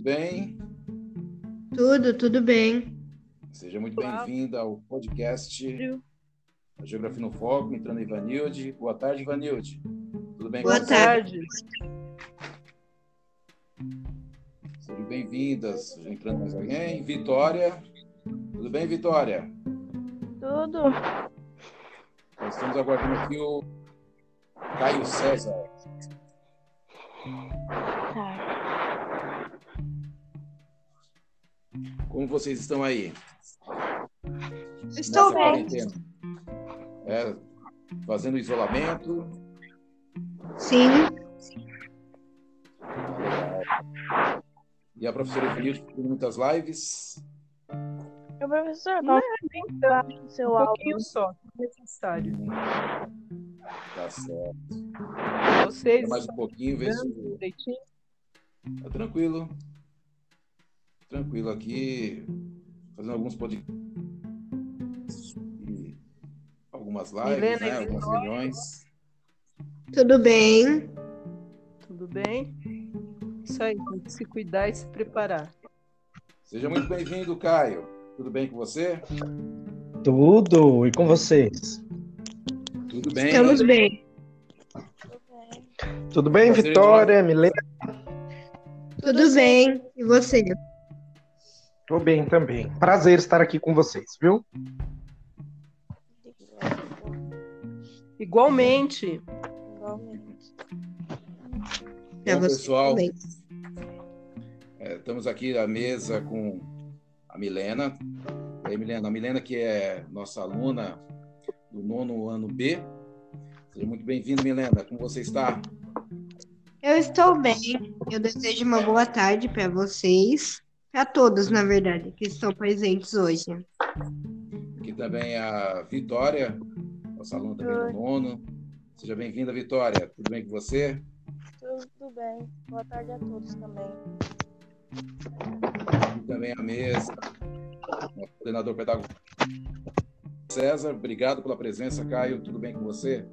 Tudo bem? Tudo, tudo bem. Seja muito bem-vinda ao podcast a Geografia no Foco, entrando Ivanilde. Boa tarde, Ivanilde. Tudo bem Boa com tarde. Sejam bem-vindas. Entrando mais alguém. Vitória. Tudo bem, Vitória? Tudo. Nós estamos aguardando aqui o Caio César. Como vocês estão aí? Estou bem. É, fazendo isolamento? Sim. E a professora Evelise tem muitas lives? O professor, não é bem seu um pouquinho só, necessário. Tá certo. Vocês mais um pouquinho, ver se. Tá tranquilo. Tranquilo aqui. Fazendo alguns podcasts. Algumas lives, Helena, né? Algumas reuniões. Tudo bem. Tudo bem? Isso aí, tem que se cuidar e se preparar. Seja muito bem-vindo, Caio. Tudo bem com você? Tudo. E com vocês? Tudo bem. Estamos bem. Tudo bem, Vitória, Milena? Tudo bem. E você? Tô bem também. Prazer estar aqui com vocês, viu? Igualmente. Igualmente. Bom, pessoal, é, estamos aqui à mesa com a Milena. E aí, Milena, a Milena que é nossa aluna do nono ano B. Seja muito bem-vinda, Milena. Como você está? Eu estou bem. Eu desejo uma boa tarde para vocês, para todos, na verdade, que estão presentes hoje. Aqui também a Vitória, nossa aluna também do nono. Seja bem-vinda, Vitória. Tudo bem com você? Tudo bem. Boa tarde a todos também. Aqui também a mesa, o coordenador pedagógico César. Obrigado pela presença, Caio. Tudo bem com você?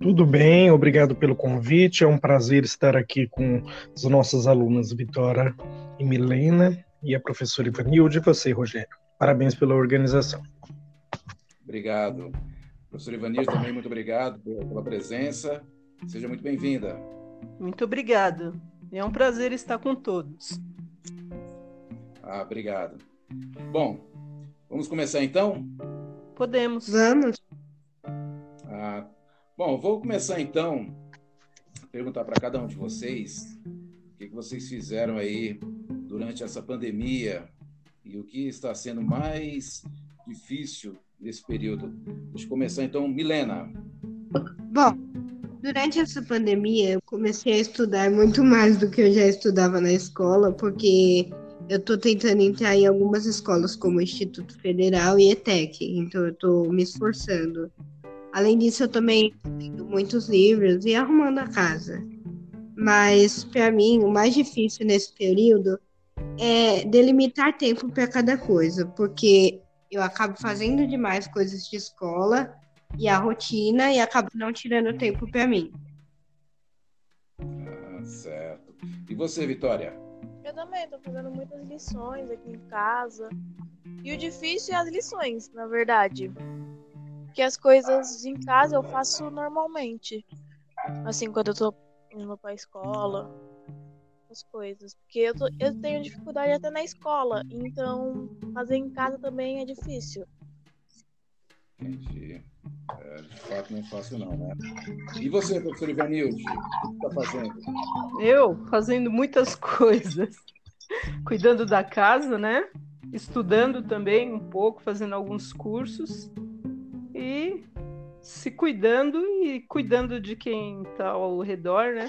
Tudo bem, obrigado pelo convite. É um prazer estar aqui com as nossas alunas Vitória e Milena e a professora Ivanilde e você, Rogério. Parabéns pela organização. Obrigado. Professora Ivanilde, também muito obrigado pela presença. Seja muito bem-vinda. Muito obrigado. É um prazer estar com todos. Ah, obrigado. Bom, vamos começar então? Podemos. Vamos. Bom, vou começar então a perguntar para cada um de vocês o que, que vocês fizeram aí durante essa pandemia e o que está sendo mais difícil nesse período. Deixa eu começar então, Milena. Bom, durante essa pandemia eu comecei a estudar muito mais do que eu já estudava na escola, porque eu estou tentando entrar em algumas escolas como Instituto Federal e ETEC, então eu estou me esforçando. Além disso, eu também lendo muitos livros e arrumando a casa. Mas, para mim, o mais difícil nesse período é delimitar tempo para cada coisa, porque eu acabo fazendo demais coisas de escola e a rotina e acabo não tirando tempo para mim. Ah, certo. E você, Vitória? Eu também estou fazendo muitas lições aqui em casa. E o difícil é as lições, na verdade que as coisas em casa eu faço normalmente. Assim, quando eu tô indo pra escola, as coisas. Porque eu, tô, eu tenho dificuldade até na escola, então fazer em casa também é difícil. Entendi. É, de fato não é fácil não, né? E você, professor Ivanilde, o que está fazendo? Eu? Fazendo muitas coisas. Cuidando da casa, né? Estudando também um pouco, fazendo alguns cursos e se cuidando e cuidando de quem está ao redor, né?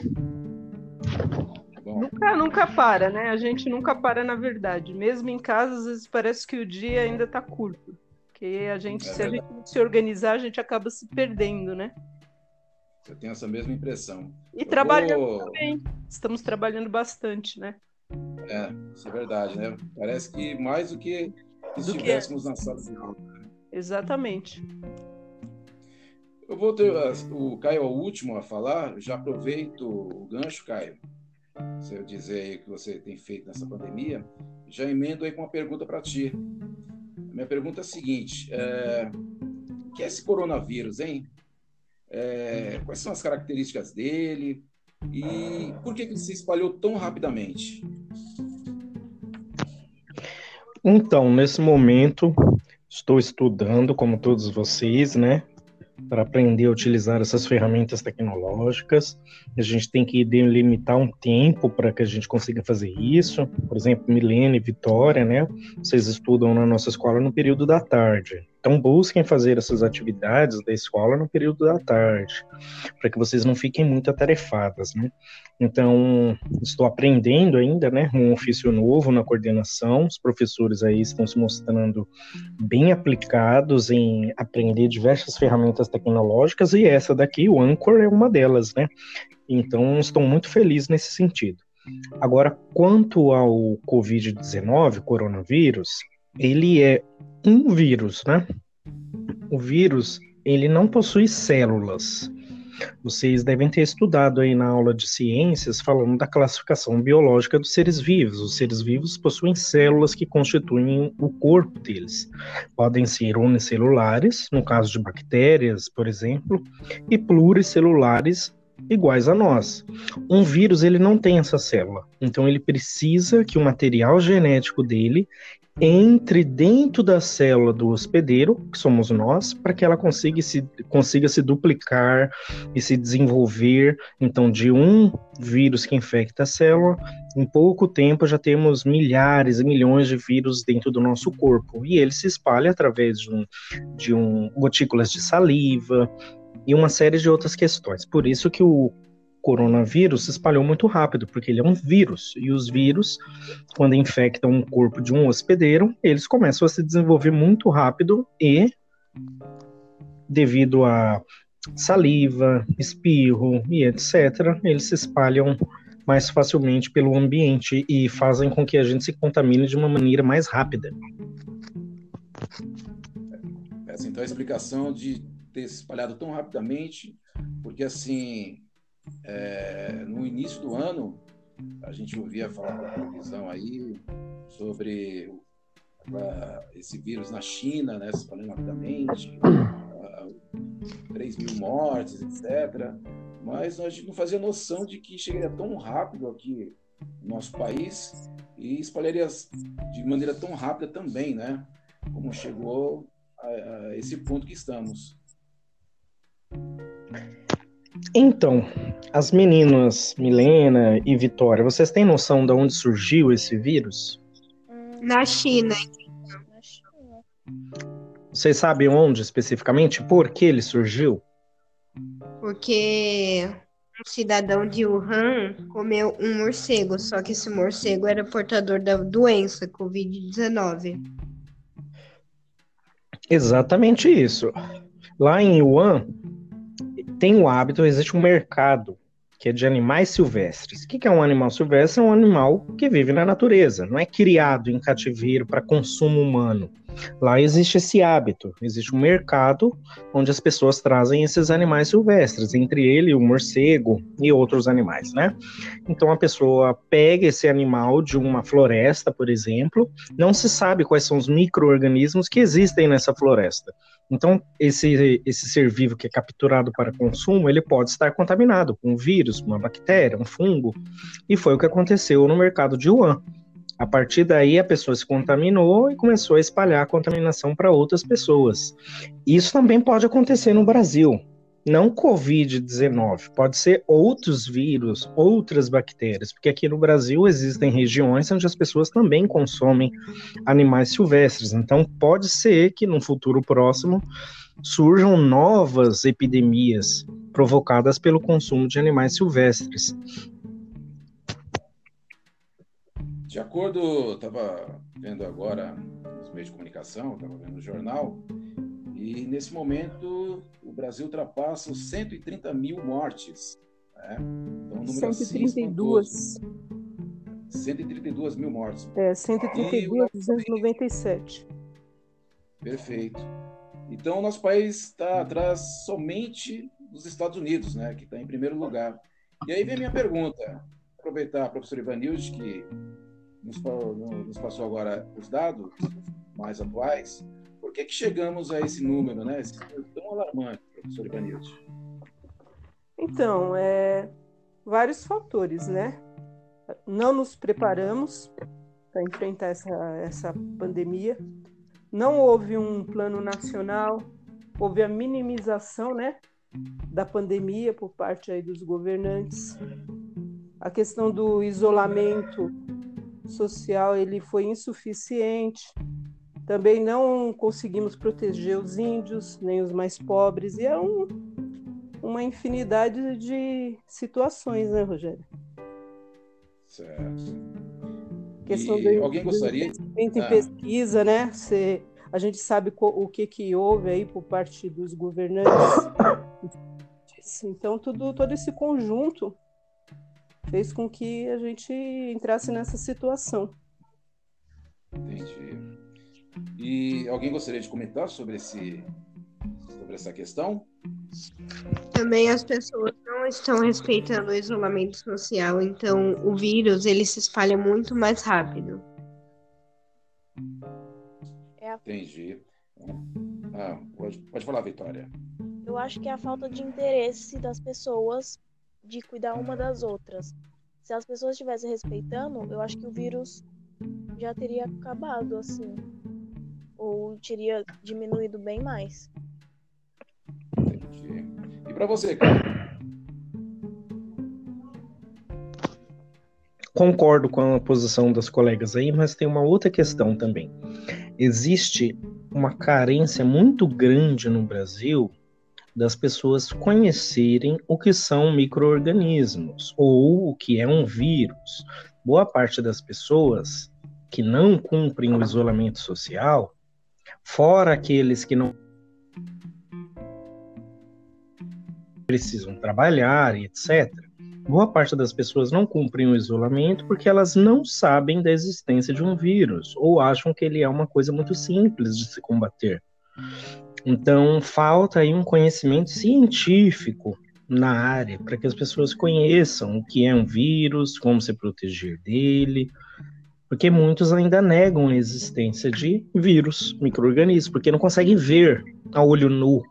Bom. Nunca, nunca para, né? A gente nunca para na verdade. Mesmo em casa, às vezes parece que o dia ainda está curto. Porque a gente, é se verdade. a gente se organizar, a gente acaba se perdendo, né? Eu tenho essa mesma impressão. E Eu trabalhando vou... também. Estamos trabalhando bastante, né? É, isso é verdade, né? Parece que mais do que se estivéssemos que... na sala de aula. Exatamente. Eu vou ter o Caio é o último a falar, já aproveito o gancho, Caio, você dizer aí o que você tem feito nessa pandemia, já emendo aí com uma pergunta para ti. Minha pergunta é a seguinte: é, que é esse coronavírus, hein? É, quais são as características dele e por que, que ele se espalhou tão rapidamente? Então, nesse momento, estou estudando, como todos vocês, né? para aprender a utilizar essas ferramentas tecnológicas. A gente tem que delimitar um tempo para que a gente consiga fazer isso. Por exemplo, Milene e Vitória, né? Vocês estudam na nossa escola no período da tarde. Então, busquem fazer essas atividades da escola no período da tarde, para que vocês não fiquem muito atarefadas, né? Então, estou aprendendo ainda, né? Um ofício novo na coordenação. Os professores aí estão se mostrando bem aplicados em aprender diversas ferramentas tecnológicas e essa daqui, o Anchor, é uma delas, né? Então, estou muito feliz nesse sentido. Agora, quanto ao Covid-19, coronavírus, ele é um vírus, né? O vírus, ele não possui células. Vocês devem ter estudado aí na aula de ciências falando da classificação biológica dos seres vivos. Os seres vivos possuem células que constituem o corpo deles. Podem ser unicelulares, no caso de bactérias, por exemplo, e pluricelulares, iguais a nós. Um vírus ele não tem essa célula, então ele precisa que o material genético dele entre dentro da célula do hospedeiro, que somos nós, para que ela consiga se, consiga se duplicar e se desenvolver. Então, de um vírus que infecta a célula, em pouco tempo já temos milhares e milhões de vírus dentro do nosso corpo. E ele se espalha através de, um, de um, gotículas de saliva e uma série de outras questões. Por isso que o coronavírus se espalhou muito rápido, porque ele é um vírus. E os vírus, quando infectam um corpo de um hospedeiro, eles começam a se desenvolver muito rápido e, devido a saliva, espirro e etc., eles se espalham mais facilmente pelo ambiente e fazem com que a gente se contamine de uma maneira mais rápida. Essa então é a explicação de ter se espalhado tão rapidamente, porque assim é, no início do ano, a gente ouvia falar na televisão aí sobre esse vírus na China, né, se espalhando rapidamente, uh, 3 mil mortes, etc. Mas a gente não fazia noção de que chegaria tão rápido aqui no nosso país e espalharia de maneira tão rápida também, né? Como chegou a, a esse ponto que estamos. Então, as meninas Milena e Vitória, vocês têm noção de onde surgiu esse vírus? Na China. Vocês sabem onde especificamente? Por que ele surgiu? Porque um cidadão de Wuhan comeu um morcego, só que esse morcego era portador da doença Covid-19. Exatamente isso. Lá em Wuhan, tem o hábito, existe um mercado que é de animais silvestres. O que é um animal silvestre? É um animal que vive na natureza, não é criado em cativeiro para consumo humano. Lá existe esse hábito, existe um mercado onde as pessoas trazem esses animais silvestres, entre ele o morcego e outros animais, né? Então a pessoa pega esse animal de uma floresta, por exemplo, não se sabe quais são os micro-organismos que existem nessa floresta. Então, esse, esse ser vivo que é capturado para consumo, ele pode estar contaminado com um vírus, uma bactéria, um fungo. E foi o que aconteceu no mercado de Wuhan. A partir daí, a pessoa se contaminou e começou a espalhar a contaminação para outras pessoas. Isso também pode acontecer no Brasil não Covid-19, pode ser outros vírus, outras bactérias, porque aqui no Brasil existem regiões onde as pessoas também consomem animais silvestres. Então, pode ser que no futuro próximo surjam novas epidemias provocadas pelo consumo de animais silvestres. De acordo, estava vendo agora nos meios de comunicação, estava vendo no jornal, e nesse momento, o Brasil ultrapassa os 130 mil mortes. Né? Então, um 132. 132 mil mortes. É, 132.297. Perfeito. Então, o nosso país está atrás somente dos Estados Unidos, né, que está em primeiro lugar. E aí vem a minha pergunta. aproveitar a professora Ivanilde, que nos, nos, passou agora os dados mais atuais. Por que, que chegamos a esse número, né? Esse número tão alarmante, professora Ivanilde? Então, é, vários fatores, né? Não nos preparamos para enfrentar essa, essa pandemia. Não houve um plano nacional, houve a minimização, né, da pandemia por parte aí dos governantes. A questão do isolamento social ele foi insuficiente. Também não conseguimos proteger os índios, nem os mais pobres, e é um, uma infinidade de situações, né, Rogério? Certo. Questão e do, alguém gostaria? Do em ah. pesquisa, né? Se, a gente sabe o que, que houve aí por parte dos governantes. Então, tudo, todo esse conjunto fez com que a gente entrasse nessa situação. Entendi. E alguém gostaria de comentar sobre, esse, sobre essa questão? Também as pessoas não estão respeitando o isolamento social, então o vírus ele se espalha muito mais rápido. É Entendi. Ah, pode, pode falar, Vitória. Eu acho que é a falta de interesse das pessoas de cuidar uma das outras. Se as pessoas estivessem respeitando, eu acho que o vírus já teria acabado, assim. Ou teria diminuído bem mais. Entendi. E para você, cara? Concordo com a posição das colegas aí, mas tem uma outra questão também. Existe uma carência muito grande no Brasil das pessoas conhecerem o que são microorganismos ou o que é um vírus. Boa parte das pessoas que não cumprem o isolamento social, fora aqueles que não precisam trabalhar e etc. Boa parte das pessoas não cumprem o isolamento porque elas não sabem da existência de um vírus ou acham que ele é uma coisa muito simples de se combater. Então, falta aí um conhecimento científico na área para que as pessoas conheçam o que é um vírus, como se proteger dele, porque muitos ainda negam a existência de vírus, microorganismos, porque não conseguem ver a olho nu.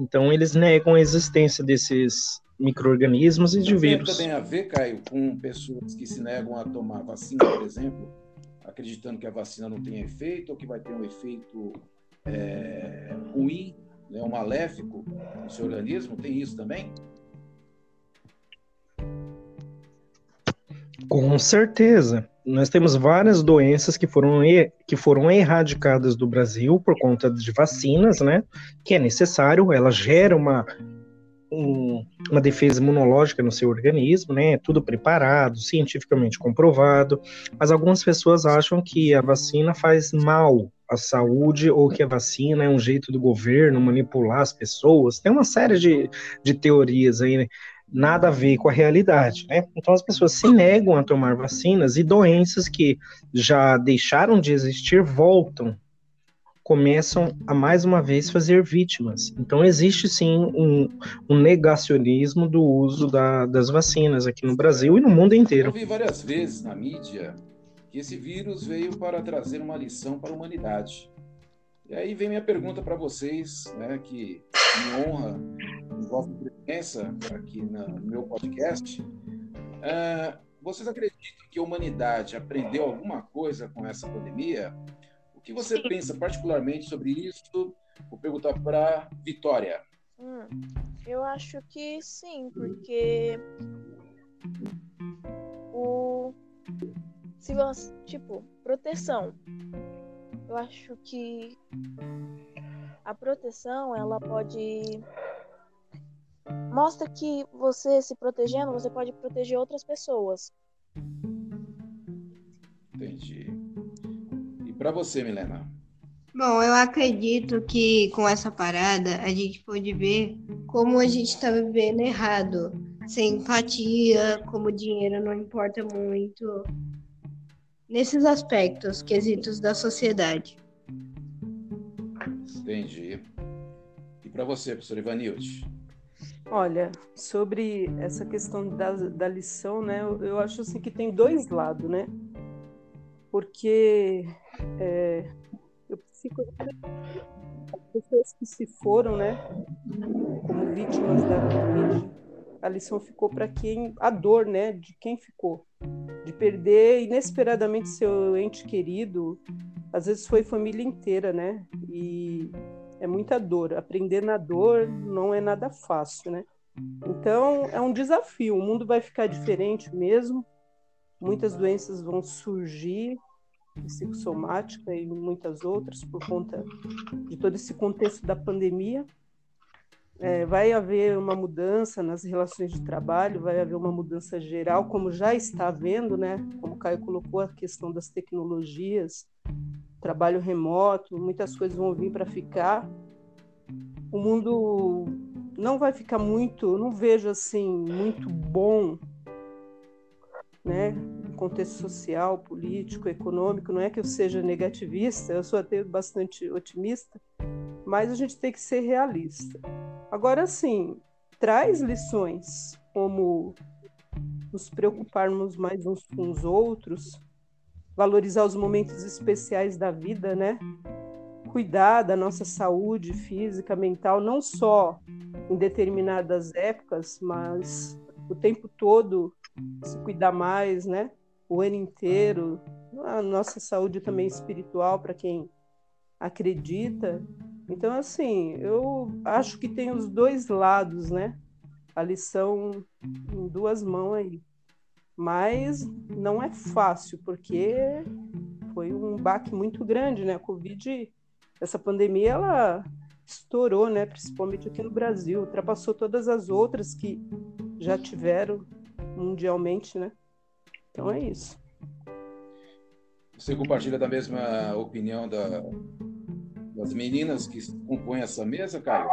Então, eles negam a existência desses microorganismos e de vírus. Tem a ver, Caio, com pessoas que se negam a tomar vacina, por exemplo, acreditando que a vacina não tem efeito ou que vai ter um efeito é, ruim, né, um maléfico no seu organismo? Tem isso também? Com certeza. Nós temos várias doenças que foram, que foram erradicadas do Brasil por conta de vacinas, né? Que é necessário, ela gera uma, um, uma defesa imunológica no seu organismo, né? Tudo preparado, cientificamente comprovado. Mas algumas pessoas acham que a vacina faz mal a saúde ou que a vacina é um jeito do governo manipular as pessoas. Tem uma série de, de teorias aí, né? nada a ver com a realidade, né? Então as pessoas se negam a tomar vacinas e doenças que já deixaram de existir voltam, começam a mais uma vez fazer vítimas. Então existe sim um, um negacionismo do uso da, das vacinas aqui no Brasil e no mundo inteiro. Eu vi várias vezes na mídia que esse vírus veio para trazer uma lição para a humanidade. E aí vem minha pergunta para vocês, né, que me honra, envolve presença aqui no meu podcast. Uh, vocês acreditam que a humanidade aprendeu alguma coisa com essa pandemia? O que você sim. pensa particularmente sobre isso? Vou perguntar para Vitória. Hum, eu acho que sim, porque o se você, tipo, proteção. Eu acho que a proteção, ela pode mostra que você se protegendo, você pode proteger outras pessoas. Entendi. E para você, Milena? Bom, eu acredito que com essa parada a gente pode ver como a gente está vivendo errado, sem empatia, como o dinheiro não importa muito, nesses aspectos, quesitos da sociedade. Entendi. E para você, professor Ivanilde? Olha, sobre essa questão da, da lição, né, eu, eu, acho assim que tem dois lados, né? Porque é, eu fico as pessoas que se foram, né, como vítimas da Covid, a lição ficou para quem a dor, né, de quem ficou, de perder inesperadamente seu ente querido, às vezes foi família inteira, né? E é muita dor. Aprender na dor não é nada fácil, né? Então é um desafio. O mundo vai ficar diferente mesmo. Muitas doenças vão surgir, psicossomática e muitas outras por conta de todo esse contexto da pandemia. É, vai haver uma mudança nas relações de trabalho, vai haver uma mudança geral, como já está havendo, né? Como o Caio colocou, a questão das tecnologias, trabalho remoto, muitas coisas vão vir para ficar. O mundo não vai ficar muito, não vejo assim, muito bom, né? Contexto social, político, econômico, não é que eu seja negativista, eu sou até bastante otimista, mas a gente tem que ser realista. Agora sim, traz lições como nos preocuparmos mais uns com os outros, valorizar os momentos especiais da vida, né? Cuidar da nossa saúde física, mental, não só em determinadas épocas, mas o tempo todo se cuidar mais, né? O ano inteiro, a nossa saúde também espiritual para quem acredita. Então, assim, eu acho que tem os dois lados, né? A lição em duas mãos aí mas não é fácil, porque foi um baque muito grande, né? A Covid, essa pandemia, ela estourou, né? Principalmente aqui no Brasil, ultrapassou todas as outras que já tiveram mundialmente, né? Então é isso. Você compartilha da mesma opinião da, das meninas que compõem essa mesa, Caio?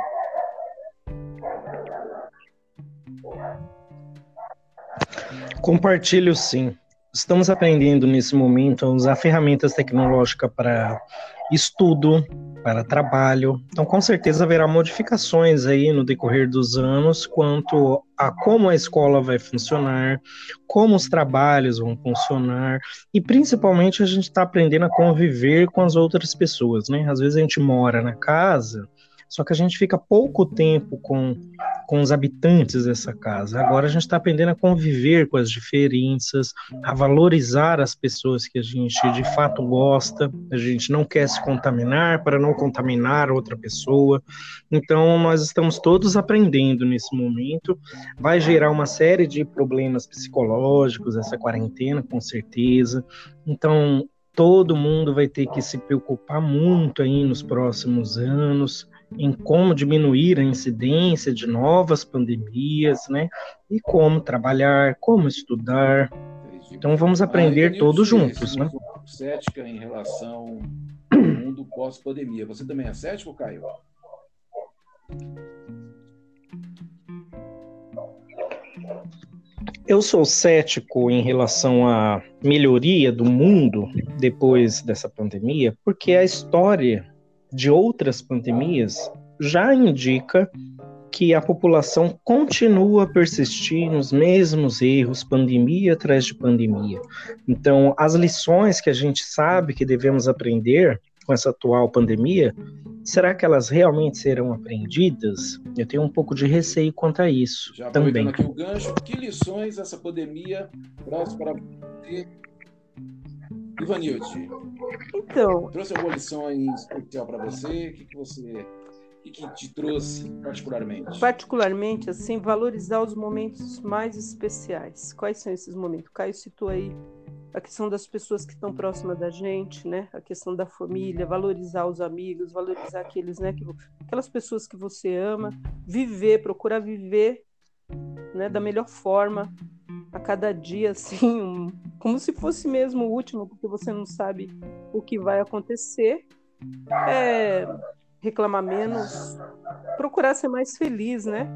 Compartilho sim. Estamos aprendendo nesse momento a usar ferramentas tecnológicas para estudo, para trabalho. Então, com certeza haverá modificações aí no decorrer dos anos quanto a como a escola vai funcionar, como os trabalhos vão funcionar e principalmente a gente está aprendendo a conviver com as outras pessoas, né? Às vezes a gente mora na casa só que a gente fica pouco tempo com, com os habitantes dessa casa. Agora a gente está aprendendo a conviver com as diferenças, a valorizar as pessoas que a gente de fato gosta. A gente não quer se contaminar para não contaminar outra pessoa. Então nós estamos todos aprendendo nesse momento. Vai gerar uma série de problemas psicológicos essa quarentena, com certeza. Então todo mundo vai ter que se preocupar muito aí nos próximos anos em como diminuir a incidência de novas pandemias, né? E como trabalhar, como estudar. Então vamos aprender ah, todos juntos, né? Cética em relação ao mundo pós-pandemia. Você também é cético, Caio? Eu sou cético em relação à melhoria do mundo depois dessa pandemia, porque a história de outras pandemias já indica que a população continua a persistir nos mesmos erros, pandemia atrás de pandemia. Então, as lições que a gente sabe que devemos aprender com essa atual pandemia, será que elas realmente serão aprendidas? Eu tenho um pouco de receio quanto a isso Já também. aqui o gancho, que lições essa pandemia traz para você Ivanilde, então, trouxe alguma lição especial para você? O que, que você o que, que te trouxe particularmente? Particularmente, assim, valorizar os momentos mais especiais. Quais são esses momentos? O Caio citou aí a questão das pessoas que estão próximas da gente, né? A questão da família, valorizar os amigos, valorizar aqueles, né? Que, aquelas pessoas que você ama, viver, procurar viver, né? Da melhor forma, a cada dia, assim, um, como se fosse mesmo o último, porque você não sabe o que vai acontecer. É, reclamar menos, procurar ser mais feliz, né?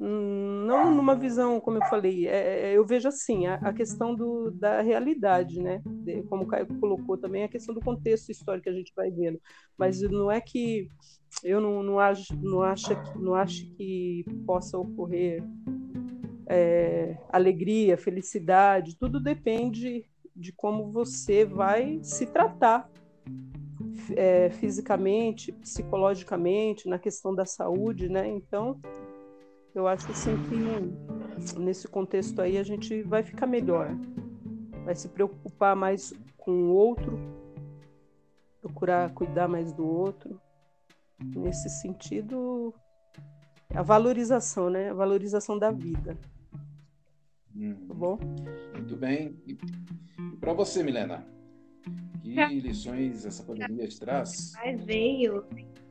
Não numa visão, como eu falei, é, é, eu vejo assim, a, a, questão do, da realidade, né? De, como o Caio colocou também, a questão do contexto histórico que a gente vai vendo. Mas não é que eu não, não, acho, não, acho, não acho que possa ocorrer é, alegria, felicidade, tudo depende de como você vai se tratar é, fisicamente, psicologicamente, na questão da saúde, né? Então, eu acho assim que nesse contexto aí a gente vai ficar melhor, vai se preocupar mais com o outro, procurar cuidar mais do outro. Nesse sentido, a valorização, né? A valorização da vida. Hum. Tá bom? Muito bem. E, e para você, Milena? Que lições essa pandemia te traz? Mas veio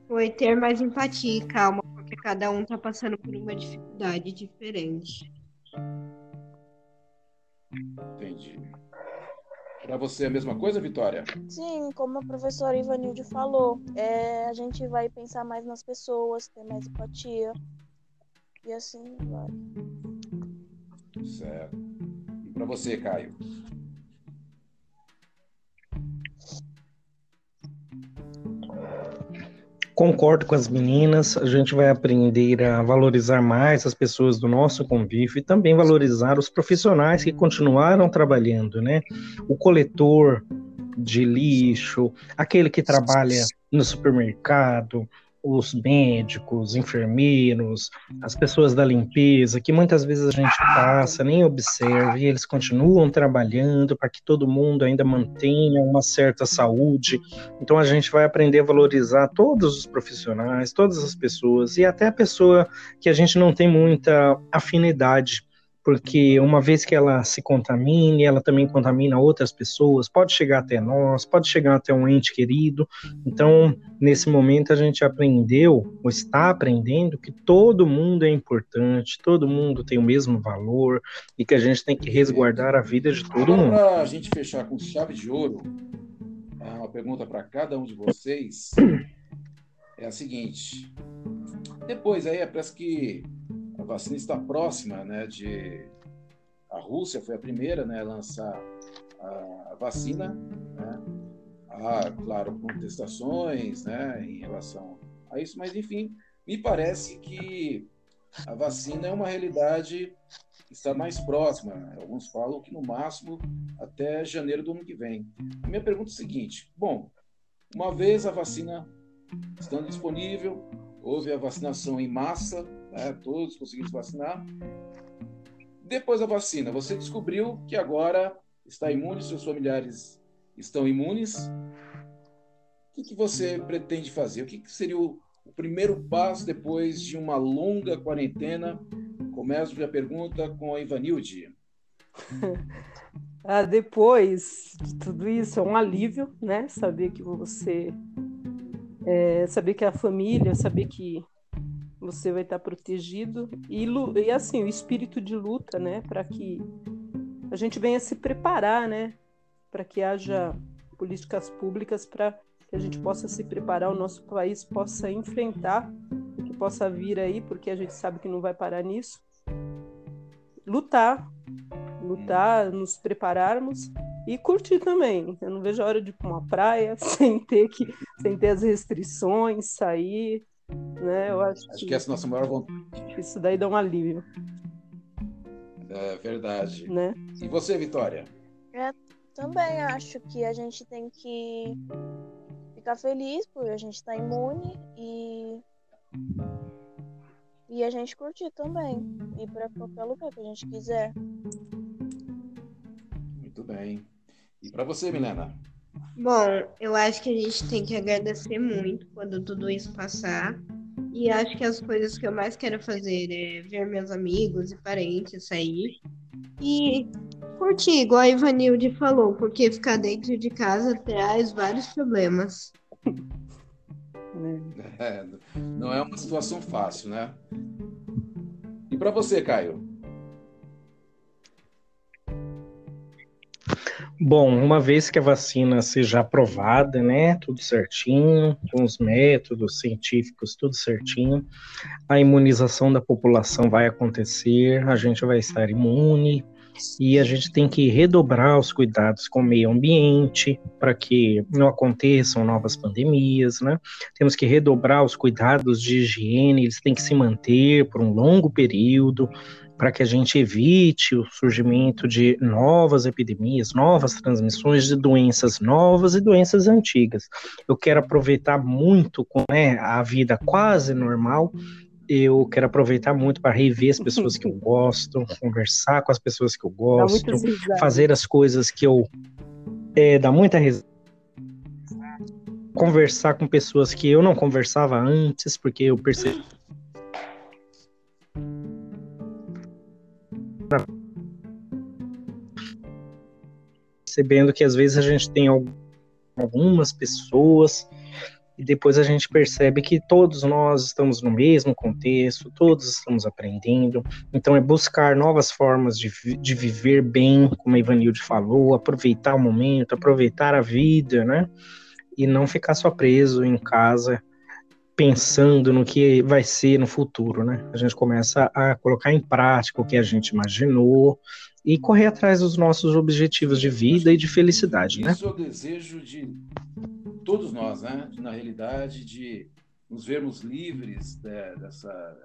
foi ter mais empatia e calma, porque cada um está passando por uma dificuldade diferente. Entendi. Para você a mesma coisa, Vitória? Sim, como a professora Ivanilde falou, é, a gente vai pensar mais nas pessoas, ter mais empatia. E assim vai. Certo. E para você, Caio? Concordo com as meninas, a gente vai aprender a valorizar mais as pessoas do nosso convívio e também valorizar os profissionais que continuaram trabalhando, né? O coletor de lixo, aquele que trabalha no supermercado, os médicos, enfermeiros, as pessoas da limpeza, que muitas vezes a gente passa, nem observa, e eles continuam trabalhando para que todo mundo ainda mantenha uma certa saúde. Então a gente vai aprender a valorizar todos os profissionais, todas as pessoas, e até a pessoa que a gente não tem muita afinidade porque uma vez que ela se contamine, ela também contamina outras pessoas, pode chegar até nós, pode chegar até um ente querido. Então, nesse momento, a gente aprendeu, ou está aprendendo, que todo mundo é importante, todo mundo tem o mesmo valor e que a gente tem que resguardar a vida de todo mundo. Para a gente fechar com chave de ouro, uma pergunta para cada um de vocês é a seguinte: depois aí, parece que vacina está próxima, né, de a Rússia foi a primeira, né, a lançar a vacina, né? Há, claro, contestações, né, em relação a isso, mas enfim, me parece que a vacina é uma realidade que está mais próxima. Alguns falam que no máximo até janeiro do ano que vem. A minha pergunta é a seguinte: bom, uma vez a vacina estando disponível, houve a vacinação em massa, né? todos conseguiram se vacinar. Depois da vacina, você descobriu que agora está imune, seus familiares estão imunes. O que, que você pretende fazer? O que, que seria o, o, primeiro passo depois de uma longa quarentena? Começo a pergunta com a Ivanilde. ah, depois de tudo isso, é um alívio, né? Saber que você. É, saber que a família, saber que você vai estar protegido e, e assim o espírito de luta, né, para que a gente venha se preparar, né, para que haja políticas públicas para que a gente possa se preparar, o nosso país possa enfrentar que possa vir aí, porque a gente sabe que não vai parar nisso. Lutar, lutar, nos prepararmos e curtir também. Eu não vejo a hora de ir para uma praia sem ter que, sem ter as restrições, sair, né? Eu acho, acho que, que essa é a nossa maior vontade. Isso daí dá um alívio. É verdade. Né? E você, Vitória? É, também acho que a gente tem que ficar feliz por a gente estar tá imune e e a gente curtir também ir para qualquer lugar que a gente quiser. Muito bem. E para você, Milena? Bom, eu acho que a gente tem que agradecer muito quando tudo isso passar. E acho que as coisas que eu mais quero fazer é ver meus amigos e parentes sair. E curtir, igual a Ivanilde falou, porque ficar dentro de casa traz vários problemas. É, não é uma situação fácil, né? E para você, Caio? Bom, uma vez que a vacina seja aprovada, né, tudo certinho, com os métodos científicos, tudo certinho, a imunização da população vai acontecer, a gente vai estar imune e a gente tem que redobrar os cuidados com o meio ambiente para que não aconteçam novas pandemias, né? Temos que redobrar os cuidados de higiene, eles têm que se manter por um longo período para que a gente evite o surgimento de novas epidemias, novas transmissões de doenças novas e doenças antigas. Eu quero aproveitar muito com né, a vida quase normal. Eu quero aproveitar muito para rever as pessoas que eu gosto, conversar com as pessoas que eu gosto, fazer as coisas que eu é, dá muita risada conversar com pessoas que eu não conversava antes, porque eu percebi percebendo que às vezes a gente tem algumas pessoas e depois a gente percebe que todos nós estamos no mesmo contexto, todos estamos aprendendo. Então é buscar novas formas de, de viver bem, como a Ivanilde falou, aproveitar o momento, aproveitar a vida, né? E não ficar só preso em casa pensando no que vai ser no futuro, né? A gente começa a colocar em prática o que a gente imaginou e correr atrás dos nossos objetivos de vida e de felicidade, né? Isso é o desejo de todos nós, né? Na realidade, de nos vermos livres de, dessa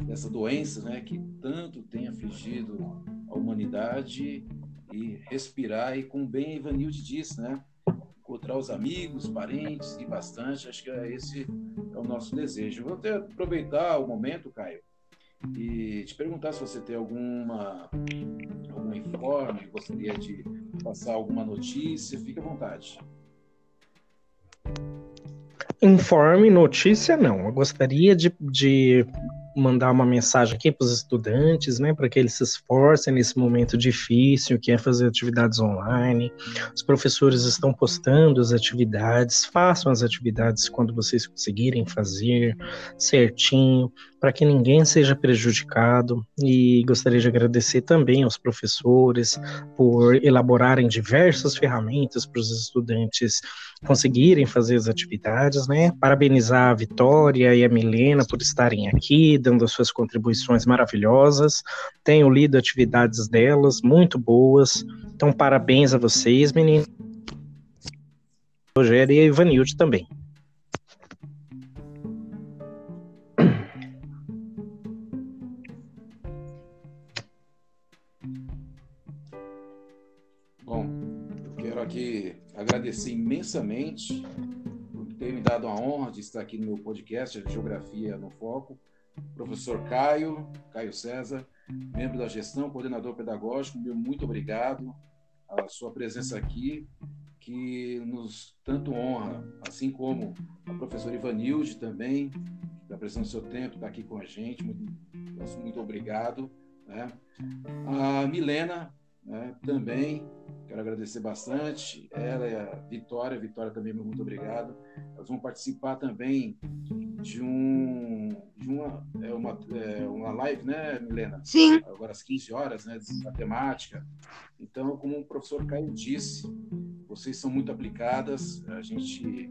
dessa doença, né? Que tanto tem afligido a humanidade e respirar e com bem Ivanilde disse, né? Encontrar os amigos, parentes e bastante. Acho que é esse é o nosso desejo. Vou até aproveitar o momento, Caio, e te perguntar se você tem alguma algum informe, gostaria de passar alguma notícia, fique à vontade. Informe, notícia, não. Eu gostaria de, de mandar uma mensagem aqui para os estudantes, né, para que eles se esforcem nesse momento difícil que é fazer atividades online. Os professores estão postando as atividades, façam as atividades quando vocês conseguirem fazer certinho, para que ninguém seja prejudicado. E gostaria de agradecer também aos professores por elaborarem diversas ferramentas para os estudantes conseguirem fazer as atividades, né? Parabenizar a Vitória e a Milena por estarem aqui, dando as suas contribuições maravilhosas. Tenho lido atividades delas, muito boas. Então, parabéns a vocês, meninos. Rogério e a Ivanilde também. Quero aqui agradecer imensamente por ter me dado a honra de estar aqui no meu podcast Geografia no Foco. Professor Caio, Caio César, membro da gestão, coordenador pedagógico, meu muito obrigado a sua presença aqui, que nos tanto honra, assim como a professora Ivanilde também, está prestando seu tempo, está aqui com a gente, muito, muito obrigado. Né? A Milena, né, também, quero agradecer bastante, ela e a Vitória, Vitória também, muito obrigado. Elas vão participar também de um de uma é uma, é uma live, né, Milena? Sim. Agora às 15 horas, né, de matemática. Então, como o professor Caio disse, vocês são muito aplicadas, a gente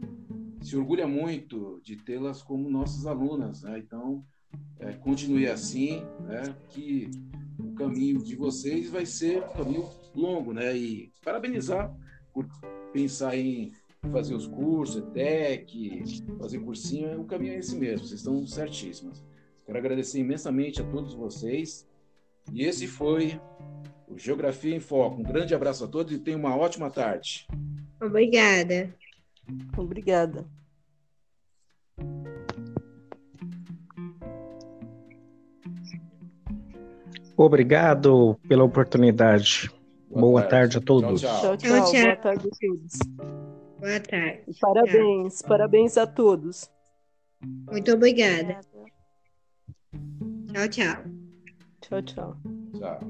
se orgulha muito de tê-las como nossas alunas, né? Então, é, continue assim, né? Que o caminho de vocês vai ser um caminho longo, né? E parabenizar por pensar em fazer os cursos, ETEC, fazer cursinho, o caminho é esse mesmo, vocês estão certíssimas. Quero agradecer imensamente a todos vocês. E esse foi o Geografia em Foco. Um grande abraço a todos e tenham uma ótima tarde. Obrigada. Obrigada. Obrigado pela oportunidade. Boa, Boa tarde. tarde. a todos. Tchau tchau. tchau, tchau. Boa tarde a todos. Boa tarde. Parabéns, tchau. parabéns a todos. Muito obrigada. Tchau, tchau. Tchau, tchau. Tchau.